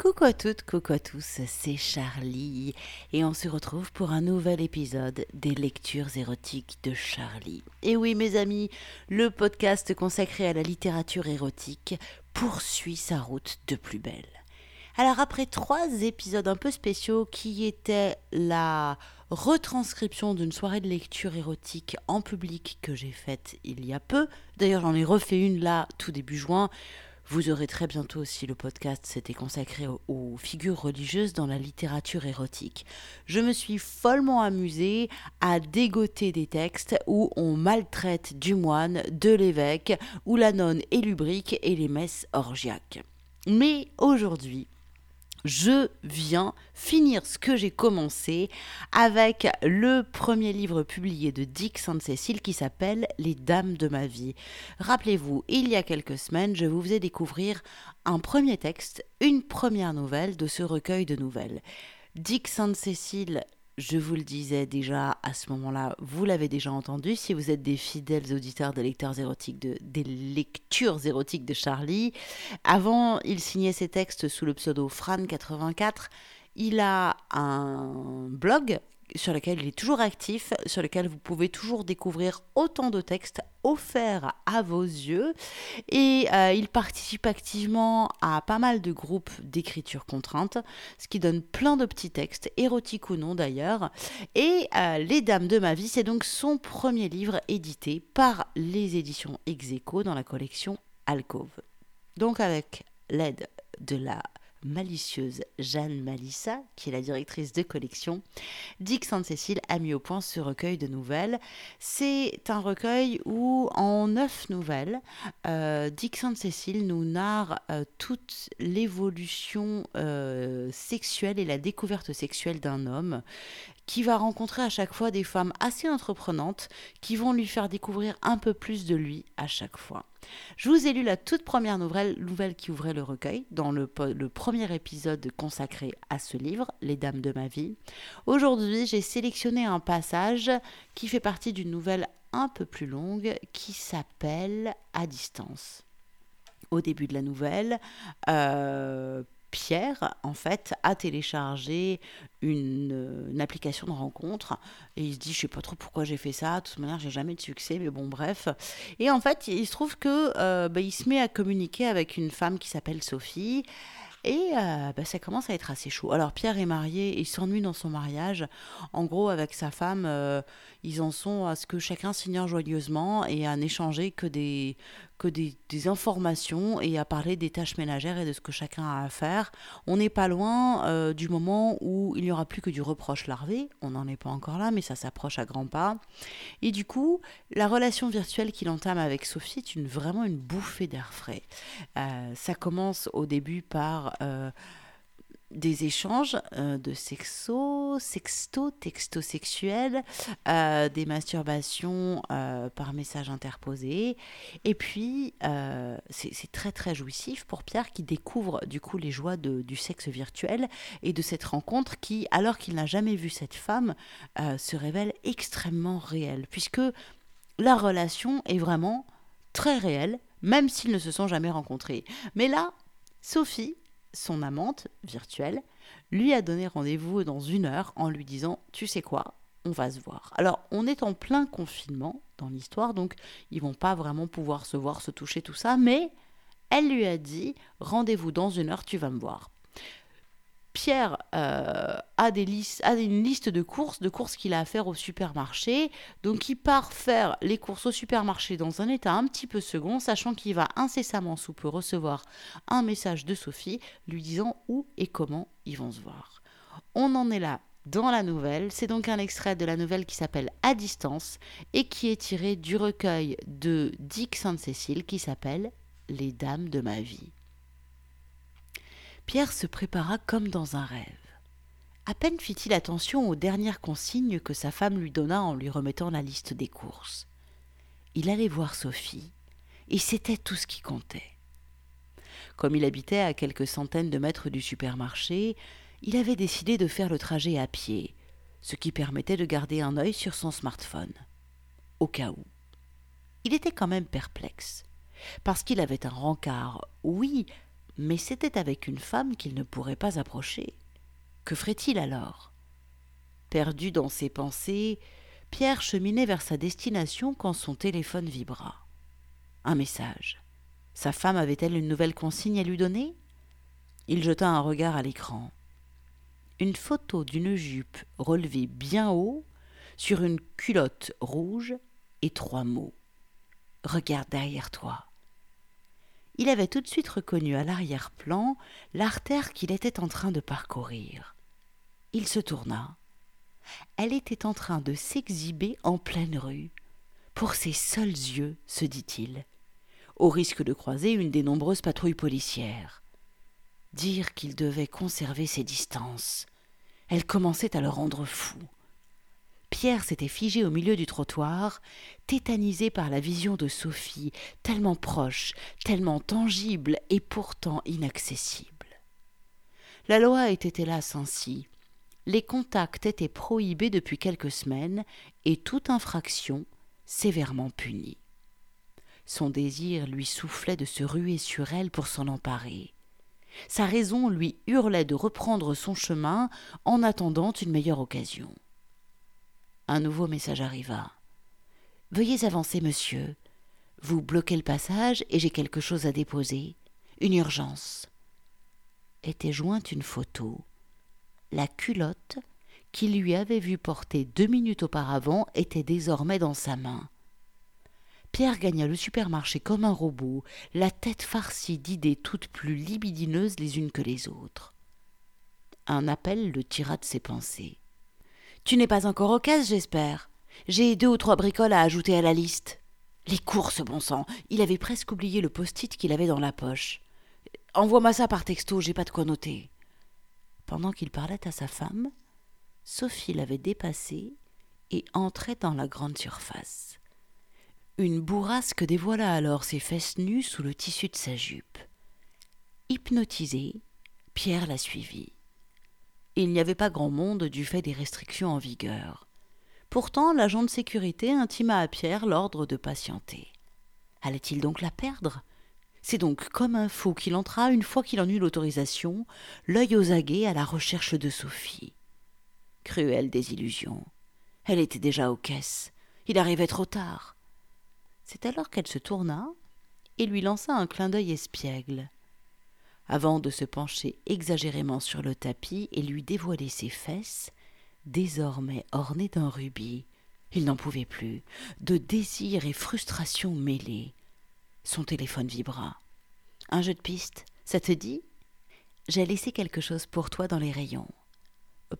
Coucou à toutes, coucou à tous, c'est Charlie et on se retrouve pour un nouvel épisode des lectures érotiques de Charlie. Et oui mes amis, le podcast consacré à la littérature érotique poursuit sa route de plus belle. Alors après trois épisodes un peu spéciaux qui étaient la retranscription d'une soirée de lecture érotique en public que j'ai faite il y a peu, d'ailleurs j'en ai refait une là tout début juin, vous aurez très bientôt aussi le podcast, c'était consacré aux, figures religieuses dans la littérature érotique. Je me suis follement amusée à dégoter des textes où on maltraite du moine, de l'évêque, où la nonne est lubrique et les messes orgiaques. Mais aujourd'hui, je viens finir ce que j'ai commencé avec le premier livre publié de Dick Sainte-Cécile qui s'appelle Les Dames de ma vie. Rappelez-vous, il y a quelques semaines, je vous faisais découvrir un premier texte, une première nouvelle de ce recueil de nouvelles. Dick Sainte-Cécile je vous le disais déjà à ce moment-là, vous l'avez déjà entendu, si vous êtes des fidèles auditeurs des lecteurs érotiques de, des lectures érotiques de Charlie. Avant, il signait ses textes sous le pseudo Fran84. Il a un blog sur lequel il est toujours actif, sur lequel vous pouvez toujours découvrir autant de textes offerts à vos yeux. Et euh, il participe activement à pas mal de groupes d'écriture contrainte, ce qui donne plein de petits textes, érotiques ou non d'ailleurs. Et euh, Les Dames de ma vie, c'est donc son premier livre édité par les éditions Execo dans la collection Alcove. Donc avec l'aide de la malicieuse Jeanne Malissa, qui est la directrice de collection, Dick Sainte-Cécile a mis au point ce recueil de nouvelles. C'est un recueil où, en neuf nouvelles, euh, Dick Sainte-Cécile nous narre euh, toute l'évolution euh, sexuelle et la découverte sexuelle d'un homme qui va rencontrer à chaque fois des femmes assez entreprenantes qui vont lui faire découvrir un peu plus de lui à chaque fois. Je vous ai lu la toute première nouvelle, nouvelle qui ouvrait le recueil, dans le, premier épisode consacré à ce livre, Les Dames de ma vie. Aujourd'hui, j'ai sélectionné un passage qui fait partie d'une nouvelle un peu plus longue qui s'appelle À distance. Au début de la nouvelle, euh, Pierre, en fait, a téléchargé une, application de rencontre et il se dit, je sais pas trop pourquoi j'ai fait ça, de toute manière, j'ai jamais de succès, mais bon, bref. Et en fait, il se trouve que euh, bah, il se met à communiquer avec une femme qui s'appelle Sophie. Et euh, bah, ça commence à être assez chaud. Alors Pierre est marié, il s'ennuie dans son mariage. En gros, avec sa femme, euh, ils en sont à ce que chacun s'ignore joyeusement et à n'échanger que des, que des, informations et à parler des tâches ménagères et de ce que chacun a à faire. On n'est pas loin euh, du moment où il n'y aura plus que du reproche larvé. On n'en est pas encore là, mais ça s'approche à grands pas. Et du coup, la relation virtuelle qu'il entame avec Sophie est une, vraiment une bouffée d'air frais. Euh, ça commence au début par... Euh, des échanges euh, de sexo, sexto, texto sexuel, euh, des masturbations euh, par message interposé. Et puis, c'est très très jouissif pour Pierre qui découvre du coup les joies du sexe virtuel et de cette rencontre qui, alors qu'il n'a jamais vu cette femme, se révèle extrêmement réelle, puisque la relation est vraiment très réelle, même s'ils ne se sont jamais rencontrés. Mais là, Sophie son amante virtuelle lui a donné rendez-vous dans une heure en lui disant Tu sais quoi on va se voir. Alors, on est en plein confinement dans l'histoire, donc ils vont pas vraiment pouvoir se voir, se toucher, tout ça, mais elle lui a dit Rendez-vous dans une heure, tu vas me voir. Pierre euh, a, des a une liste de courses, de courses qu'il a à faire au supermarché. Donc il part faire les courses au supermarché dans un état un petit peu second, sachant qu'il va incessamment sous peu recevoir un message de Sophie lui disant où et comment ils vont se voir. On en est là dans la nouvelle. C'est donc un extrait de la nouvelle qui s'appelle À distance et qui est tiré du recueil de Dick Sainte-Cécile qui s'appelle Les Dames de ma vie. Pierre se prépara comme dans un rêve. À peine fit-il attention aux dernières consignes que sa femme lui donna en lui remettant la liste des courses. Il allait voir Sophie, et c'était tout ce qui comptait. Comme il habitait à quelques centaines de mètres du supermarché, il avait décidé de faire le trajet à pied, ce qui permettait de garder un œil sur son smartphone, au cas où. Il était quand même perplexe, parce qu'il avait un rencard, oui, Mais c'était avec une femme qu'il ne pourrait pas approcher. Que ferait-il alors? Perdu dans ses pensées, Pierre cheminait vers sa destination quand son téléphone vibra. Un message. Sa femme avait-elle une nouvelle consigne à lui donner? Il jeta un regard à l'écran. Une photo d'une jupe relevée bien haut sur une culotte rouge et trois mots. Regarde derrière toi. Il avait tout de suite reconnu à l'arrière-plan l'artère qu'il était en train de parcourir. Il se tourna. Elle était en train de s'exhiber en pleine rue. Pour ses seuls yeux, se dit-il, au risque de croiser une des nombreuses patrouilles policières. Dire qu'il devait conserver ses distances. Elle commençait à le rendre fou. Pierre s'était figé au milieu du trottoir, tétanisé par la vision de Sophie, tellement proche, tellement tangible et pourtant inaccessible. La loi était hélas ainsi. Les contacts étaient prohibés depuis quelques semaines et toute infraction sévèrement punie. Son désir lui soufflait de se ruer sur elle pour s'en emparer. Sa raison lui hurlait de reprendre son chemin en attendant une meilleure occasion. Un nouveau message arriva. Veuillez avancer, monsieur. Vous bloquez le passage et j'ai quelque chose à déposer. Une urgence. Était jointe une photo. La culotte qu'il lui avait vue porter deux minutes auparavant était désormais dans sa main. Pierre gagna le supermarché comme un robot, la tête farcie d'idées toutes plus libidineuses les unes que les autres. Un appel le tira de ses pensées. Tu n'es pas encore au caisse, j'espère. J'ai deux ou trois bricoles à ajouter à la liste. Les courses, bon sang. Il avait presque oublié le post-it qu'il avait dans la poche. Envoie-moi ça par texto, j'ai pas de quoi noter. Pendant qu'il parlait à sa femme, Sophie l'avait dépassé et entrait dans la grande surface. Une bourrasque dévoila alors ses fesses nues sous le tissu de sa jupe. Hypnotisé, Pierre la suivit. Il n'y avait pas grand monde du fait des restrictions en vigueur. Pourtant, l'agent de sécurité intima à Pierre l'ordre de patienter. Allait-il donc la perdre? C'est donc comme un fou qu'il entra, une fois qu'il en eut l'autorisation, l'œil aux aguets à la recherche de Sophie. Cruelle désillusion. Elle était déjà aux caisses. Il arrivait trop tard. C'est alors qu'elle se tourna et lui lança un clin d'œil espiègle avant de se pencher exagérément sur le tapis et lui dévoiler ses fesses, désormais ornées d'un rubis. Il n'en pouvait plus, de désir et frustration mêlés. Son téléphone vibra. Un jeu de piste, ça te dit? J'ai laissé quelque chose pour toi dans les rayons.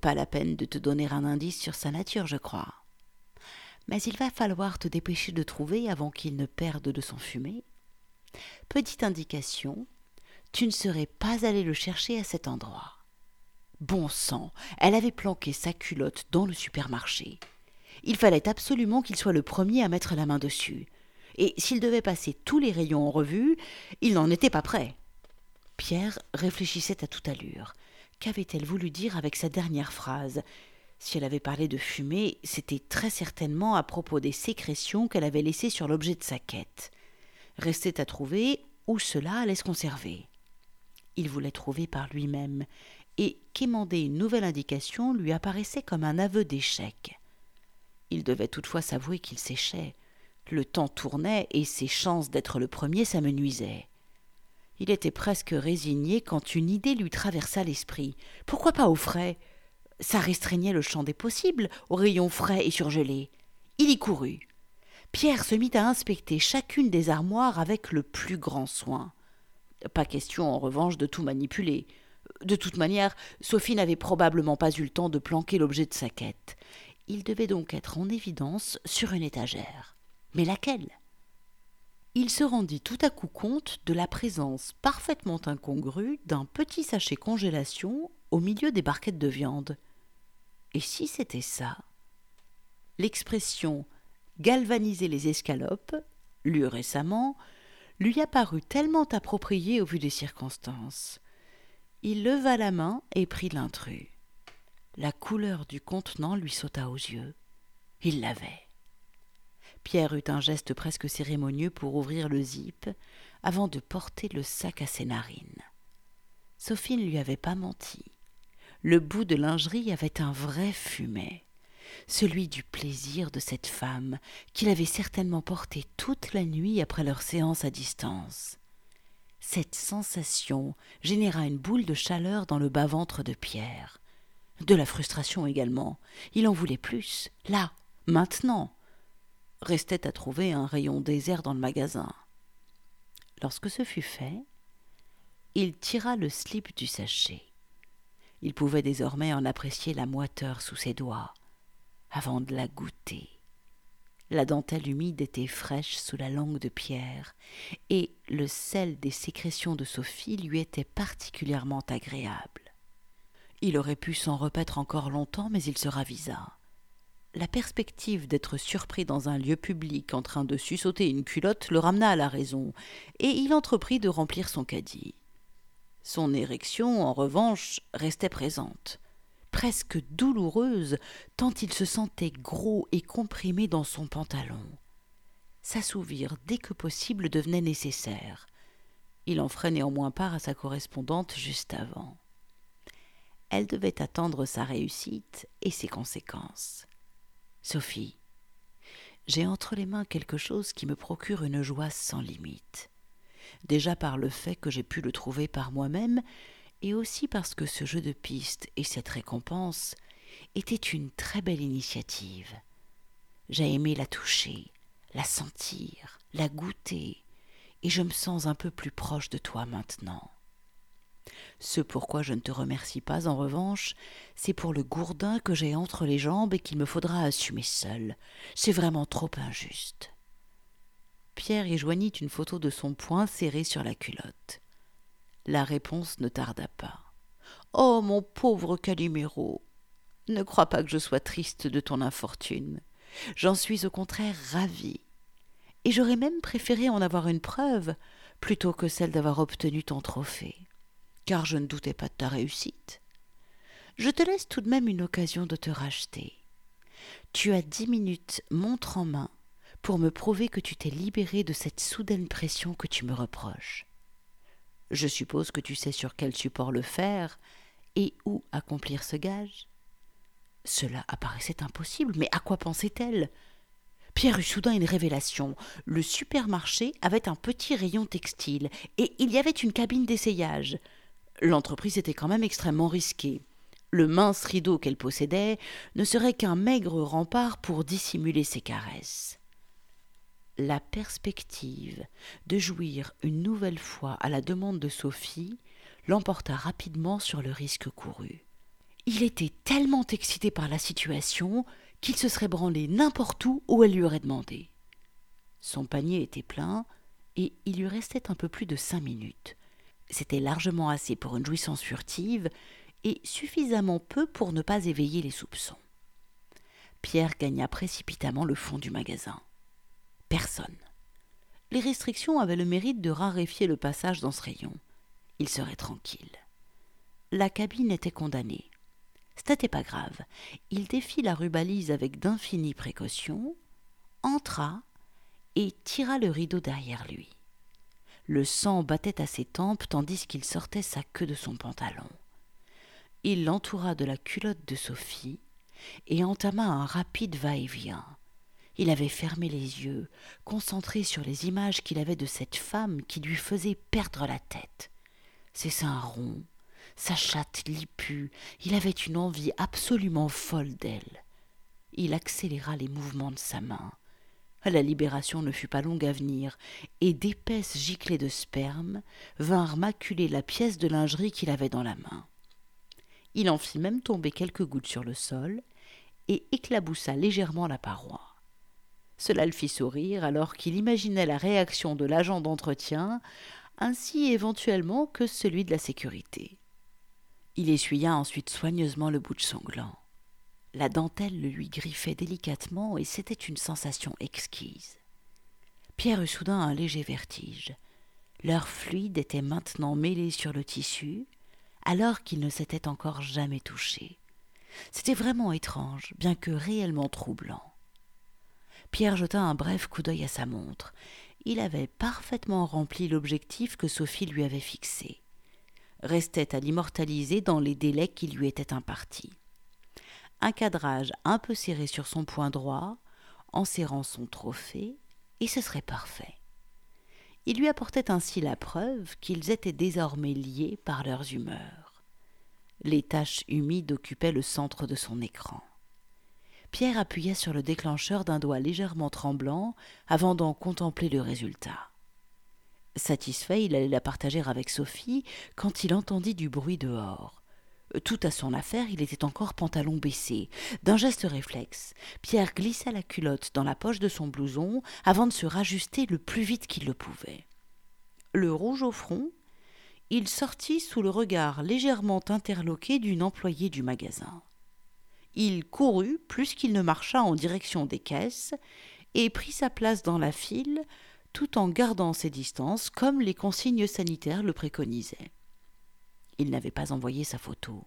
Pas la peine de te donner un indice sur sa nature, je crois. Mais il va falloir te dépêcher de trouver avant qu'il ne perde de son fumée. Petite indication, tu ne serais pas allé le chercher à cet endroit. Bon sang, elle avait planqué sa culotte dans le supermarché. Il fallait absolument qu'il soit le premier à mettre la main dessus. Et s'il devait passer tous les rayons en revue, il n'en était pas prêt. Pierre réfléchissait à toute allure. Qu'avait-elle voulu dire avec sa dernière phrase? Si elle avait parlé de fumée, c'était très certainement à propos des sécrétions qu'elle avait laissées sur l'objet de sa quête. Restait à trouver où cela allait se conserver il voulait trouver par lui-même, et qu'émander une nouvelle indication lui apparaissait comme un aveu d'échec. Il devait toutefois s'avouer qu'il séchait. Le temps tournait et ses chances d'être le premier s'amenuisaient. Il était presque résigné quand une idée lui traversa l'esprit. Pourquoi pas au frais? Ça restreignait le champ des possibles, aux rayons frais et surgelés. Il y courut. Pierre se mit à inspecter chacune des armoires avec le plus grand soin. Pas question, en revanche, de tout manipuler. De toute manière, Sophie n'avait probablement pas eu le temps de planquer l'objet de sa quête. Il devait donc être en évidence sur une étagère. Mais laquelle? Il se rendit tout à coup compte de la présence parfaitement incongrue d'un petit sachet congélation au milieu des barquettes de viande. Et si c'était ça? L'expression galvaniser les escalopes, lue récemment, lui apparut tellement approprié au vu des circonstances. Il leva la main et prit l'intrus. La couleur du contenant lui sauta aux yeux. Il l'avait. Pierre eut un geste presque cérémonieux pour ouvrir le zip avant de porter le sac à ses narines. Sophie ne lui avait pas menti. Le bout de lingerie avait un vrai fumet, celui du plaisir de cette femme qu'il avait certainement porté toute la nuit après leur séance à distance. Cette sensation généra une boule de chaleur dans le bas-ventre de Pierre. De la frustration également. Il en voulait plus. Là, maintenant. Restait à trouver un rayon désert dans le magasin. Lorsque ce fut fait, il tira le slip du sachet. Il pouvait désormais en apprécier la moiteur sous ses doigts, avant de la goûter. La dentelle humide était fraîche sous la langue de Pierre, et le sel des sécrétions de Sophie lui était particulièrement agréable. Il aurait pu s'en repaître encore longtemps, mais il se ravisa. La perspective d'être surpris dans un lieu public en train de sussauter une culotte le ramena à la raison, et il entreprit de remplir son caddie. Son érection, en revanche, restait présente, presque douloureuse, tant il se sentait gros et comprimé dans son pantalon. S'assouvir dès que possible devenait nécessaire. Il en ferait néanmoins part à sa correspondante juste avant. Elle devait attendre sa réussite et ses conséquences. Sophie, j'ai entre les mains quelque chose qui me procure une joie sans limite déjà par le fait que j'ai pu le trouver par moi-même, et aussi parce que ce jeu de piste et cette récompense étaient une très belle initiative. J'ai aimé la toucher, la sentir, la goûter, et je me sens un peu plus proche de toi maintenant. Ce pourquoi je ne te remercie pas, en revanche, c'est pour le gourdin que j'ai entre les jambes et qu'il me faudra assumer seul. C'est vraiment trop injuste. Pierre y joignit une photo de son poing serré sur la culotte. La réponse ne tarda pas. Oh, mon pauvre Calimero Ne crois pas que je sois triste de ton infortune. J'en suis au contraire ravie. Et j'aurais même préféré en avoir une preuve plutôt que celle d'avoir obtenu ton trophée, car je ne doutais pas de ta réussite. Je te laisse tout de même une occasion de te racheter. Tu as dix minutes montre en main pour me prouver que tu t'es libéré de cette soudaine pression que tu me reproches. Je suppose que tu sais sur quel support le faire et où accomplir ce gage. Cela apparaissait impossible, mais à quoi pensait-elle? Pierre eut soudain une révélation. Le supermarché avait un petit rayon textile, et il y avait une cabine d'essayage. L'entreprise était quand même extrêmement risquée. Le mince rideau qu'elle possédait ne serait qu'un maigre rempart pour dissimuler ses caresses la perspective de jouir une nouvelle fois à la demande de Sophie l'emporta rapidement sur le risque couru. Il était tellement excité par la situation qu'il se serait branlé n'importe où où elle lui aurait demandé. Son panier était plein et il lui restait un peu plus de cinq minutes. C'était largement assez pour une jouissance furtive et suffisamment peu pour ne pas éveiller les soupçons. Pierre gagna précipitamment le fond du magasin personne. Les restrictions avaient le mérite de raréfier le passage dans ce rayon. Il serait tranquille. La cabine était condamnée. C'était pas grave. Il défit la rubalise avec d'infinies précautions, entra et tira le rideau derrière lui. Le sang battait à ses tempes tandis qu'il sortait sa queue de son pantalon. Il l'entoura de la culotte de Sophie et entama un rapide va-et-vient. Il avait fermé les yeux, concentré sur les images qu'il avait de cette femme qui lui faisait perdre la tête. Ses seins ronds, sa chatte lipue, il avait une envie absolument folle d'elle. Il accéléra les mouvements de sa main. La libération ne fut pas longue à venir, et d'épaisses giclées de sperme vinrent maculer la pièce de lingerie qu'il avait dans la main. Il en fit même tomber quelques gouttes sur le sol et éclaboussa légèrement la paroi. Cela le fit sourire alors qu'il imaginait la réaction de l'agent d'entretien, ainsi éventuellement que celui de la sécurité. Il essuya ensuite soigneusement le bout de sanglant. La dentelle le lui griffait délicatement et c'était une sensation exquise. Pierre eut soudain un léger vertige. Leur fluide était maintenant mêlé sur le tissu, alors qu'il ne s'était encore jamais touché. C'était vraiment étrange, bien que réellement troublant. Pierre jeta un bref coup d'œil à sa montre. Il avait parfaitement rempli l'objectif que Sophie lui avait fixé. restait à l'immortaliser dans les délais qui lui étaient impartis. Un cadrage un peu serré sur son poing droit, en serrant son trophée, et ce serait parfait. Il lui apportait ainsi la preuve qu'ils étaient désormais liés par leurs humeurs. Les taches humides occupaient le centre de son écran. Pierre appuya sur le déclencheur d'un doigt légèrement tremblant avant d'en contempler le résultat. Satisfait, il allait la partager avec Sophie quand il entendit du bruit dehors. Tout à son affaire, il était encore pantalon baissé. D'un geste réflexe, Pierre glissa la culotte dans la poche de son blouson avant de se rajuster le plus vite qu'il le pouvait. Le rouge au front, il sortit sous le regard légèrement interloqué d'une employée du magasin. Il courut plus qu'il ne marcha en direction des caisses et prit sa place dans la file tout en gardant ses distances comme les consignes sanitaires le préconisaient. Il n'avait pas envoyé sa photo.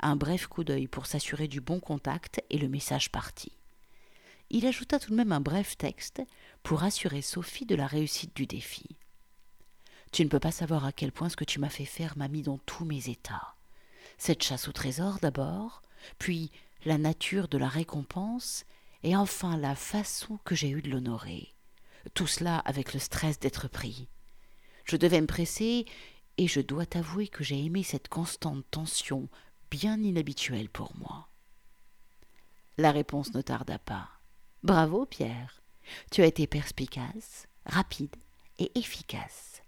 Un bref coup d'œil pour s'assurer du bon contact et le message parti. Il ajouta tout de même un bref texte pour assurer Sophie de la réussite du défi. Tu ne peux pas savoir à quel point ce que tu m'as fait faire m'a mis dans tous mes états. Cette chasse au trésor d'abord, puis la nature de la récompense, et enfin la façon que j'ai eue de l'honorer. Tout cela avec le stress d'être pris. Je devais me presser, et je dois t'avouer que j'ai aimé cette constante tension bien inhabituelle pour moi. La réponse ne tarda pas. Bravo, Pierre. Tu as été perspicace, rapide et efficace.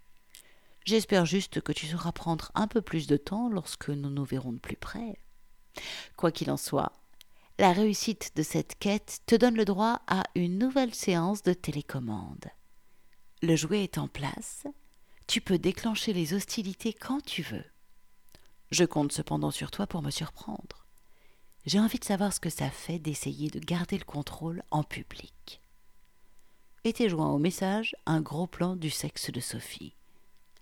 J'espère juste que tu sauras prendre un peu plus de temps lorsque nous nous verrons de plus près. Quoi qu'il en soit, la réussite de cette quête te donne le droit à une nouvelle séance de télécommande. Le jouet est en place, tu peux déclencher les hostilités quand tu veux. Je compte cependant sur toi pour me surprendre. J'ai envie de savoir ce que ça fait d'essayer de garder le contrôle en public. Était joint au message un gros plan du sexe de Sophie.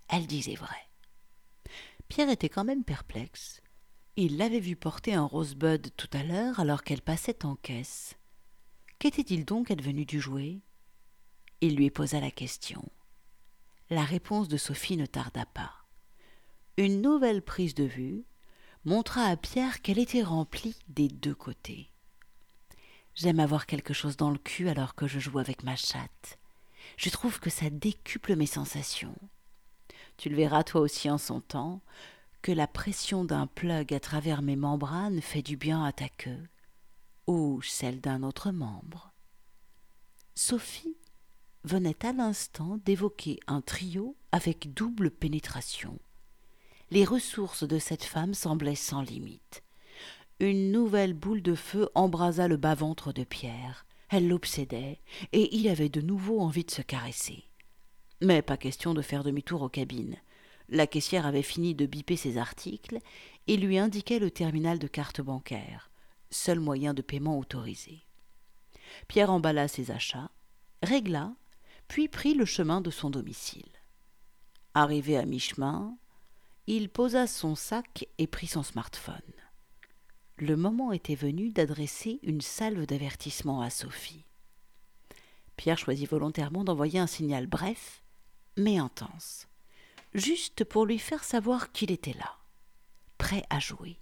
Elle disait vrai. Pierre était quand même perplexe. Il l'avait vue porter un rosebud tout à l'heure alors qu'elle passait en caisse. Qu'était-il donc advenu du jouet? Il lui posa la question. La réponse de Sophie ne tarda pas. Une nouvelle prise de vue montra à Pierre qu'elle était remplie des deux côtés. J'aime avoir quelque chose dans le cul alors que je joue avec ma chatte. Je trouve que ça décuple mes sensations. Tu le verras toi aussi en son temps, que la pression d'un plug à travers mes membranes fait du bien à ta queue, ou celle d'un autre membre. Sophie venait à l'instant d'évoquer un trio avec double pénétration. Les ressources de cette femme semblaient sans limite. Une nouvelle boule de feu embrasa le bas-ventre de Pierre. Elle l'obsédait, et il avait de nouveau envie de se caresser. Mais pas question de faire demi-tour aux cabines. La caissière avait fini de biper ses articles et lui indiquait le terminal de carte bancaire, seul moyen de paiement autorisé. Pierre emballa ses achats, régla, puis prit le chemin de son domicile. Arrivé à mi-chemin, il posa son sac et prit son smartphone. Le moment était venu d'adresser une salve d'avertissement à Sophie. Pierre choisit volontairement d'envoyer un signal bref, mais intense juste pour lui faire savoir qu'il était là, prêt à jouer.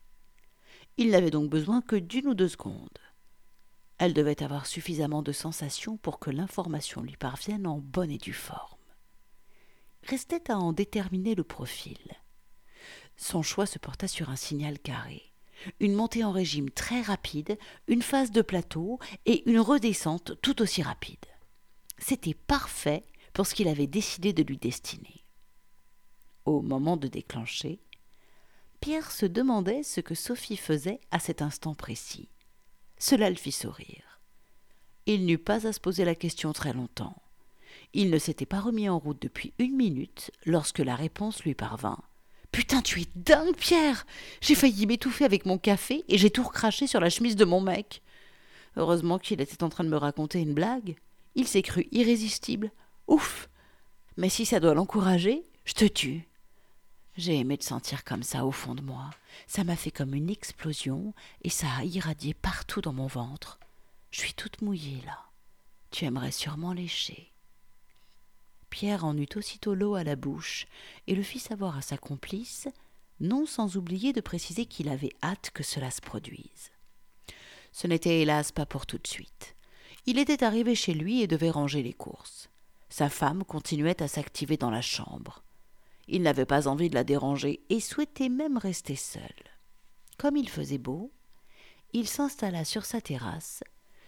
Il n'avait donc besoin que d'une ou deux secondes. Elle devait avoir suffisamment de sensations pour que l'information lui parvienne en bonne et due forme. Restait à en déterminer le profil. Son choix se porta sur un signal carré, une montée en régime très rapide, une phase de plateau et une redescente tout aussi rapide. C'était parfait pour ce qu'il avait décidé de lui destiner au moment de déclencher, Pierre se demandait ce que Sophie faisait à cet instant précis. Cela le fit sourire. Il n'eut pas à se poser la question très longtemps. Il ne s'était pas remis en route depuis une minute lorsque la réponse lui parvint. Putain, tu es dingue, Pierre J'ai failli m'étouffer avec mon café et j'ai tout recraché sur la chemise de mon mec. Heureusement qu'il était en train de me raconter une blague. Il s'est cru irrésistible. Ouf Mais si ça doit l'encourager, je te tue. J'ai aimé te sentir comme ça au fond de moi. Ça m'a fait comme une explosion et ça a irradié partout dans mon ventre. Je suis toute mouillée là. Tu aimerais sûrement lécher. Pierre en eut aussitôt l'eau à la bouche et le fit savoir à sa complice non sans oublier de préciser qu'il avait hâte que cela se produise. Ce n'était hélas pas pour tout de suite. Il était arrivé chez lui et devait ranger les courses. Sa femme continuait à s'activer dans la chambre. Il n'avait pas envie de la déranger et souhaitait même rester seul. Comme il faisait beau, il s'installa sur sa terrasse,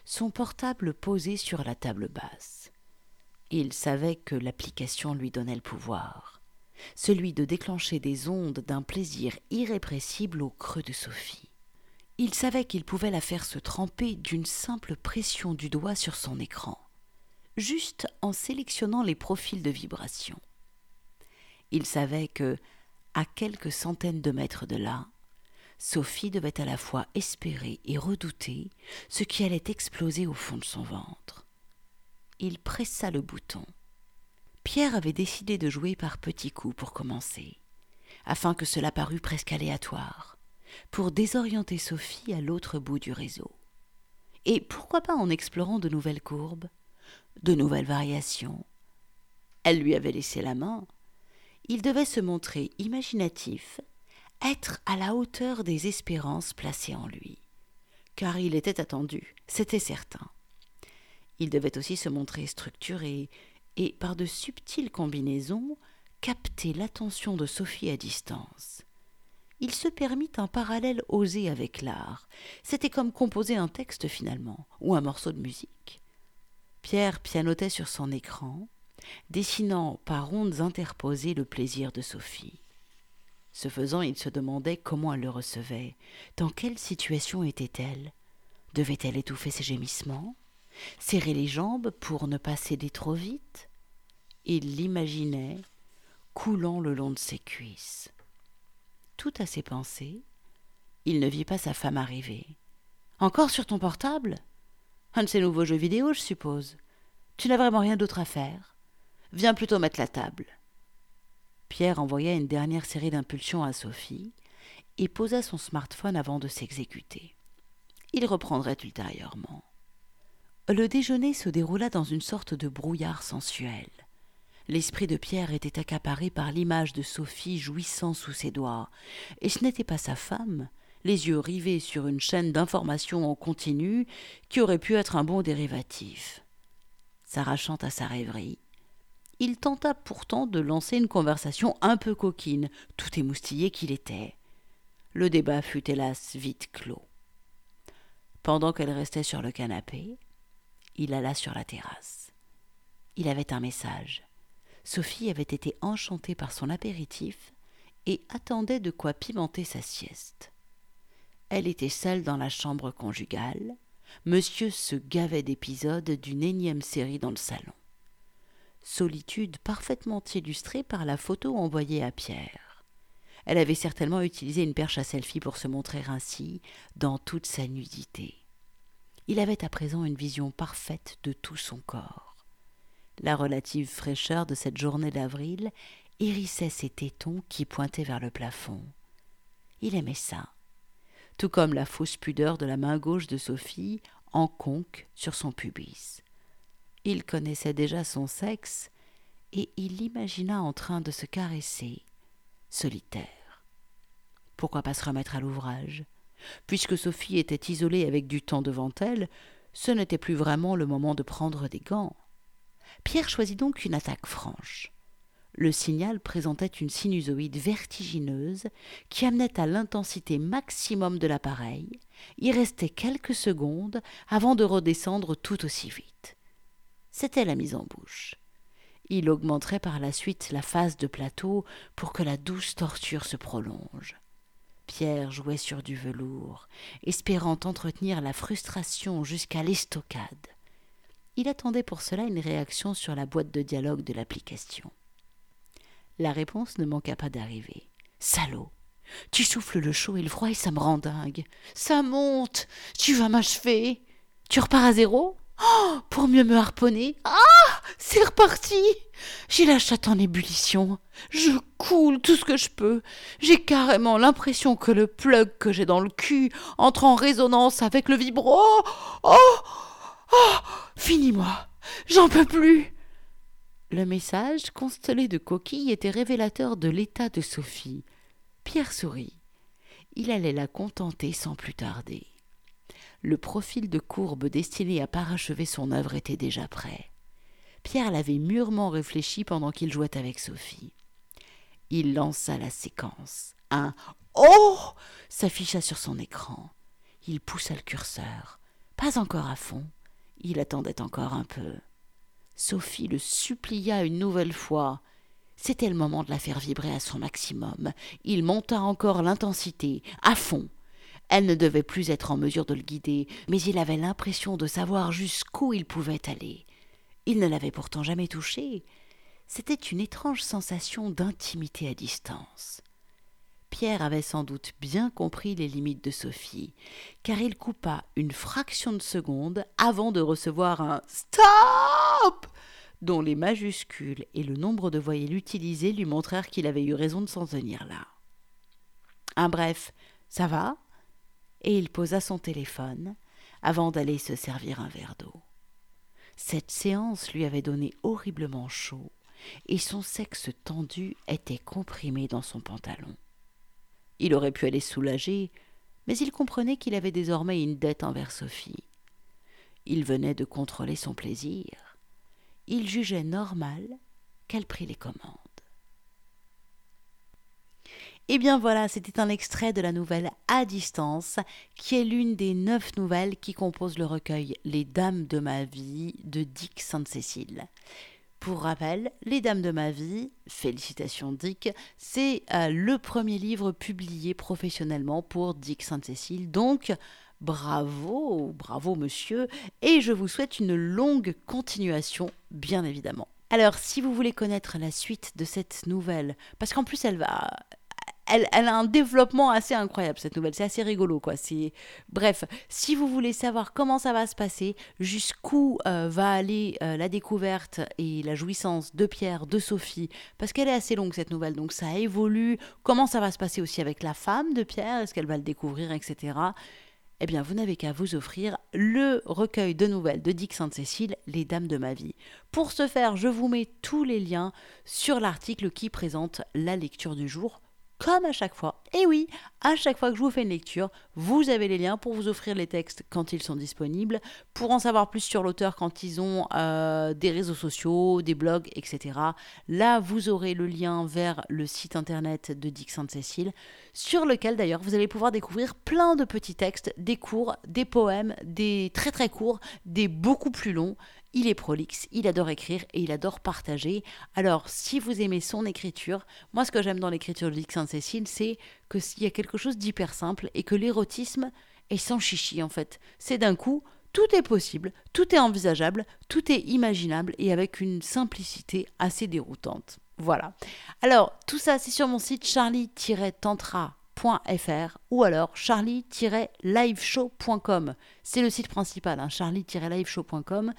son portable posé sur la table basse. Il savait que l'application lui donnait le pouvoir, celui de déclencher des ondes d'un plaisir irrépressible au creux de Sophie. Il savait qu'il pouvait la faire se tremper d'une simple pression du doigt sur son écran, juste en sélectionnant les profils de vibration. Il savait que, à quelques centaines de mètres de là, Sophie devait à la fois espérer et redouter ce qui allait exploser au fond de son ventre. Il pressa le bouton. Pierre avait décidé de jouer par petits coups pour commencer, afin que cela parût presque aléatoire pour désorienter Sophie à l'autre bout du réseau. Et pourquoi pas en explorant de nouvelles courbes, de nouvelles variations Elle lui avait laissé la main. Il devait se montrer imaginatif, être à la hauteur des espérances placées en lui. Car il était attendu, c'était certain. Il devait aussi se montrer structuré et, par de subtiles combinaisons, capter l'attention de Sophie à distance il se permit un parallèle osé avec l'art. C'était comme composer un texte finalement, ou un morceau de musique. Pierre pianotait sur son écran, dessinant par ondes interposées le plaisir de Sophie. Ce faisant, il se demandait comment elle le recevait, dans quelle situation était-elle? Devait-elle étouffer ses gémissements? Serrer les jambes pour ne pas céder trop vite? Il l'imaginait coulant le long de ses cuisses tout à ses pensées, il ne vit pas sa femme arriver. Encore sur ton portable? Un de ces nouveaux jeux vidéo, je suppose. Tu n'as vraiment rien d'autre à faire? Viens plutôt mettre la table. Pierre envoya une dernière série d'impulsions à Sophie et posa son smartphone avant de s'exécuter. Il reprendrait ultérieurement. Le déjeuner se déroula dans une sorte de brouillard sensuel. L'esprit de Pierre était accaparé par l'image de Sophie jouissant sous ses doigts, et ce n'était pas sa femme, les yeux rivés sur une chaîne d'informations en continu qui aurait pu être un bon dérivatif. S'arrachant à sa rêverie, il tenta pourtant de lancer une conversation un peu coquine, tout émoustillé qu'il était. Le débat fut hélas vite clos. Pendant qu'elle restait sur le canapé, il alla sur la terrasse. Il avait un message. Sophie avait été enchantée par son apéritif et attendait de quoi pimenter sa sieste. Elle était seule dans la chambre conjugale. Monsieur se gavait d'épisodes d'une énième série dans le salon. Solitude parfaitement illustrée par la photo envoyée à Pierre. Elle avait certainement utilisé une perche à selfie pour se montrer ainsi dans toute sa nudité. Il avait à présent une vision parfaite de tout son corps. La relative fraîcheur de cette journée d'avril hérissait ses tétons qui pointaient vers le plafond. Il aimait ça, tout comme la fausse pudeur de la main gauche de Sophie en conque sur son pubis. Il connaissait déjà son sexe et il l'imagina en train de se caresser, solitaire. Pourquoi pas se remettre à l'ouvrage? Puisque Sophie était isolée avec du temps devant elle, ce n'était plus vraiment le moment de prendre des gants. Pierre choisit donc une attaque franche. Le signal présentait une sinusoïde vertigineuse qui amenait à l'intensité maximum de l'appareil. Il restait quelques secondes avant de redescendre tout aussi vite. C'était la mise en bouche. Il augmenterait par la suite la phase de plateau pour que la douce torture se prolonge. Pierre jouait sur du velours, espérant entretenir la frustration jusqu'à l'estocade. Il attendait pour cela une réaction sur la boîte de dialogue de l'application. La réponse ne manqua pas d'arriver. Salaud Tu souffles le chaud et le froid et ça me rend dingue. Ça monte Tu vas m'achever Tu repars à zéro? Oh Pour mieux me harponner Ah C'est reparti J'ai la chatte en ébullition. Je coule tout ce que je peux. J'ai carrément l'impression que le plug que j'ai dans le cul entre en résonance avec le vibro. Oh Oh Finis-moi J'en peux plus Le message, constellé de coquilles, était révélateur de l'état de Sophie. Pierre sourit. Il allait la contenter sans plus tarder. Le profil de courbe destiné à parachever son œuvre était déjà prêt. Pierre l'avait mûrement réfléchi pendant qu'il jouait avec Sophie. Il lança la séquence. Un Oh s'afficha sur son écran. Il poussa le curseur. Pas encore à fond. Il attendait encore un peu. Sophie le supplia une nouvelle fois. C'était le moment de la faire vibrer à son maximum. Il monta encore l'intensité, à fond. Elle ne devait plus être en mesure de le guider, mais il avait l'impression de savoir jusqu'où il pouvait aller. Il ne l'avait pourtant jamais touchée. C'était une étrange sensation d'intimité à distance. Pierre avait sans doute bien compris les limites de Sophie, car il coupa une fraction de seconde avant de recevoir un Stop dont les majuscules et le nombre de voyelles utilisées lui montrèrent qu'il avait eu raison de s'en tenir là. Un bref, ça va? Et il posa son téléphone avant d'aller se servir un verre d'eau. Cette séance lui avait donné horriblement chaud, et son sexe tendu était comprimé dans son pantalon. Il aurait pu aller soulager, mais il comprenait qu'il avait désormais une dette envers Sophie. Il venait de contrôler son plaisir. Il jugeait normal qu'elle prît les commandes. Et eh bien voilà, c'était un extrait de la nouvelle À distance, qui est l'une des neuf nouvelles qui composent le recueil Les Dames de ma vie de Dick Sainte-Cécile. Pour rappel, Les Dames de ma vie, félicitations Dick, c'est euh, le premier livre publié professionnellement pour Dick Sainte-Cécile. Donc, bravo, bravo monsieur, et je vous souhaite une longue continuation, bien évidemment. Alors, si vous voulez connaître la suite de cette nouvelle, parce qu'en plus elle va, elle, a un développement assez incroyable cette nouvelle, c'est assez rigolo quoi. Bref, si vous voulez savoir comment ça va se passer, jusqu'où euh, va aller euh, la découverte et la jouissance de Pierre, de Sophie, parce qu'elle est assez longue cette nouvelle, donc ça évolue. Comment ça va se passer aussi avec la femme de Pierre, est-ce qu'elle va le découvrir, etc. Eh bien, vous n'avez qu'à vous offrir le recueil de nouvelles de Dick Sainte-Cécile, Les Dames de ma vie. Pour ce faire, je vous mets tous les liens sur l'article qui présente la lecture du jour comme à chaque fois. Et oui, à chaque fois que je vous fais une lecture, vous avez les liens pour vous offrir les textes quand ils sont disponibles, pour en savoir plus sur l'auteur quand ils ont euh, des réseaux sociaux, des blogs, etc. Là, vous aurez le lien vers le site internet de Dick Sainte-Cécile, sur lequel d'ailleurs vous allez pouvoir découvrir plein de petits textes, des cours, des poèmes, des très très courts, des beaucoup plus longs il est prolixe, il adore écrire et il adore partager. Alors, si vous aimez son écriture, moi ce que j'aime dans l'écriture de Dick Sainte-Cécile, c'est qu'il y a quelque chose d'hyper simple et que l'érotisme est sans chichi en fait. C'est d'un coup, tout est possible, tout est envisageable, tout est imaginable et avec une simplicité assez déroutante. Voilà. Alors, tout ça, c'est sur mon site charlie-tantra ou alors charlie-liveshow.com. C'est le site principal, hein, charlie-liveshow.com.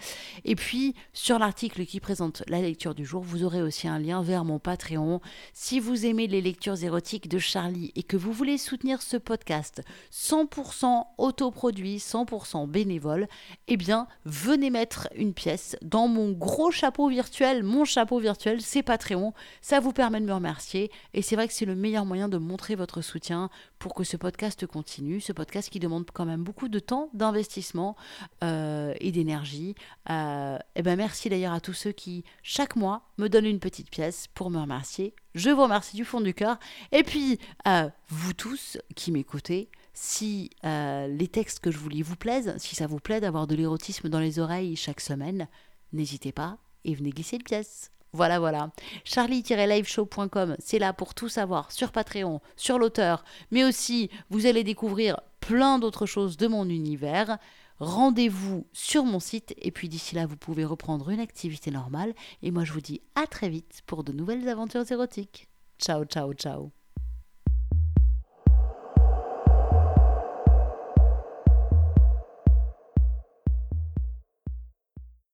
Et puis, sur l'article qui présente la lecture du jour, vous aurez aussi un lien vers mon Patreon. Si vous aimez les lectures érotiques de Charlie et que vous voulez soutenir ce podcast 100% autoproduit, 100% bénévole, eh bien, venez mettre une pièce dans mon gros chapeau virtuel. Mon chapeau virtuel, c'est Patreon. Ça vous permet de me remercier. Et c'est vrai que c'est le meilleur moyen de montrer votre soutien pour que ce podcast continue. Ce podcast qui demande quand même beaucoup de temps, d'investissement euh, et d'énergie. et euh, eh ben merci d'ailleurs à tous ceux qui, chaque mois, me donnent une petite pièce pour me remercier. Je vous remercie du fond du cœur. Et puis, euh, vous tous qui m'écoutez, si les textes que je vous lis vous plaisent, si ça vous plaît d'avoir de l'érotisme dans les oreilles chaque semaine, n'hésitez pas et venez glisser une pièce. Voilà, voilà. Charlie-liveshow.com, c'est là pour tout savoir sur Patreon, sur l'auteur, mais aussi vous allez découvrir plein d'autres choses de mon univers. Rendez-vous sur mon site et puis d'ici là, vous pouvez reprendre une activité normale. Et moi, je vous dis à très vite pour de nouvelles aventures érotiques. Ciao, ciao, ciao.